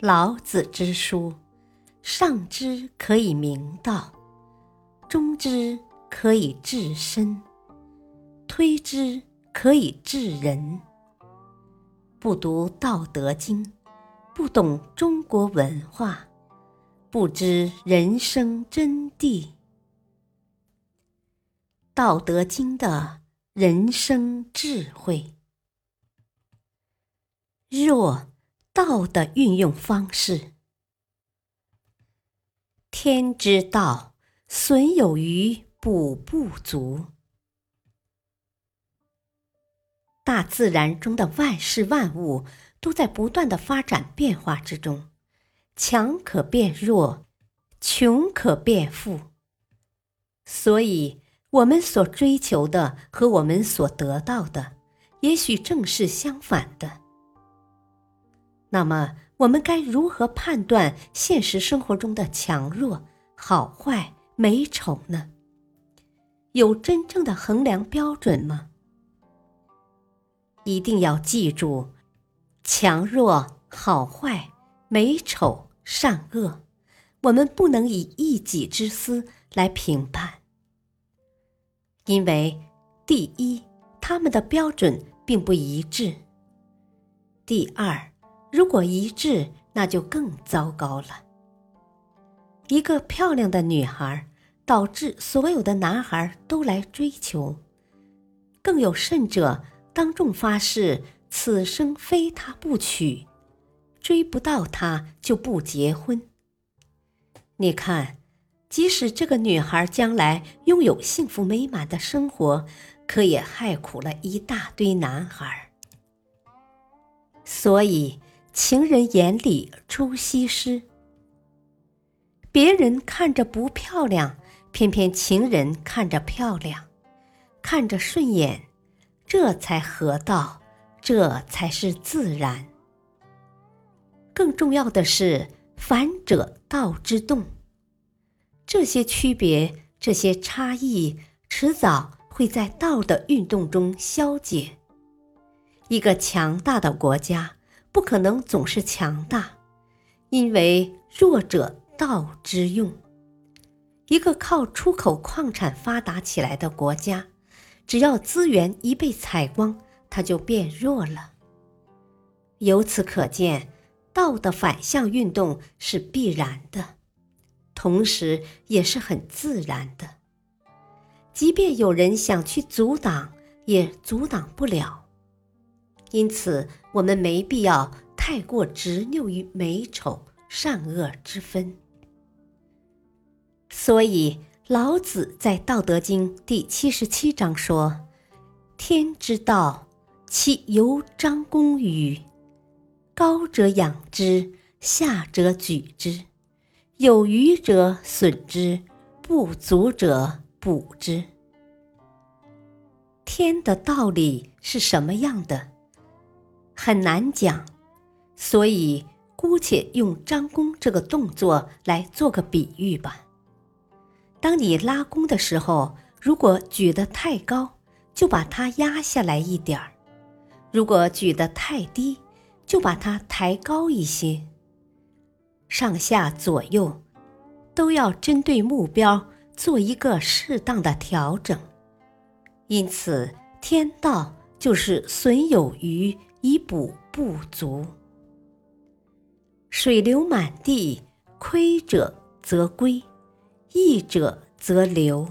老子之书，上之可以明道，中之可以治身，推之可以治人。不读《道德经》，不懂中国文化，不知人生真谛。《道德经》的人生智慧，若。道的运用方式。天之道，损有余，补不足。大自然中的万事万物都在不断的发展变化之中，强可变弱，穷可变富。所以，我们所追求的和我们所得到的，也许正是相反的。那么，我们该如何判断现实生活中的强弱、好坏、美丑呢？有真正的衡量标准吗？一定要记住，强弱、好坏、美丑、善恶，我们不能以一己之私来评判，因为第一，他们的标准并不一致；第二，如果一致，那就更糟糕了。一个漂亮的女孩，导致所有的男孩都来追求；更有甚者，当众发誓此生非她不娶，追不到她就不结婚。你看，即使这个女孩将来拥有幸福美满的生活，可也害苦了一大堆男孩。所以。情人眼里出西施，别人看着不漂亮，偏偏情人看着漂亮，看着顺眼，这才合道，这才是自然。更重要的是，反者道之动。这些区别，这些差异，迟早会在道的运动中消解。一个强大的国家。不可能总是强大，因为弱者道之用。一个靠出口矿产发达起来的国家，只要资源一被采光，它就变弱了。由此可见，道的反向运动是必然的，同时也是很自然的。即便有人想去阻挡，也阻挡不了。因此，我们没必要太过执拗于美丑、善恶之分。所以，老子在《道德经》第七十七章说：“天之道，其由张弓与？高者养之，下者举之。有余者损之，不足者补之。”天的道理是什么样的？很难讲，所以姑且用张弓这个动作来做个比喻吧。当你拉弓的时候，如果举得太高，就把它压下来一点儿；如果举得太低，就把它抬高一些。上下左右都要针对目标做一个适当的调整。因此，天道就是损有余。以补不足，水流满地，亏者则归，溢者则流，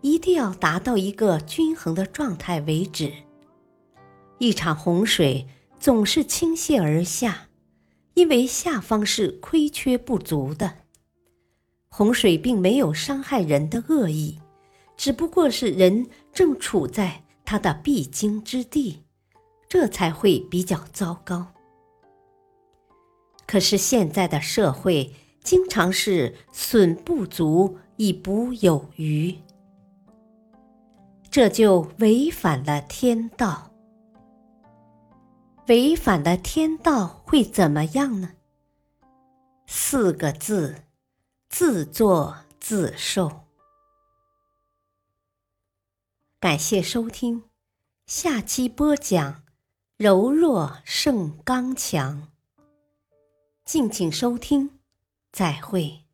一定要达到一个均衡的状态为止。一场洪水总是倾泻而下，因为下方是亏缺不足的。洪水并没有伤害人的恶意，只不过是人正处在它的必经之地。这才会比较糟糕。可是现在的社会经常是损不足以补有余，这就违反了天道。违反了天道会怎么样呢？四个字：自作自受。感谢收听，下期播讲。柔弱胜刚强。敬请收听，再会。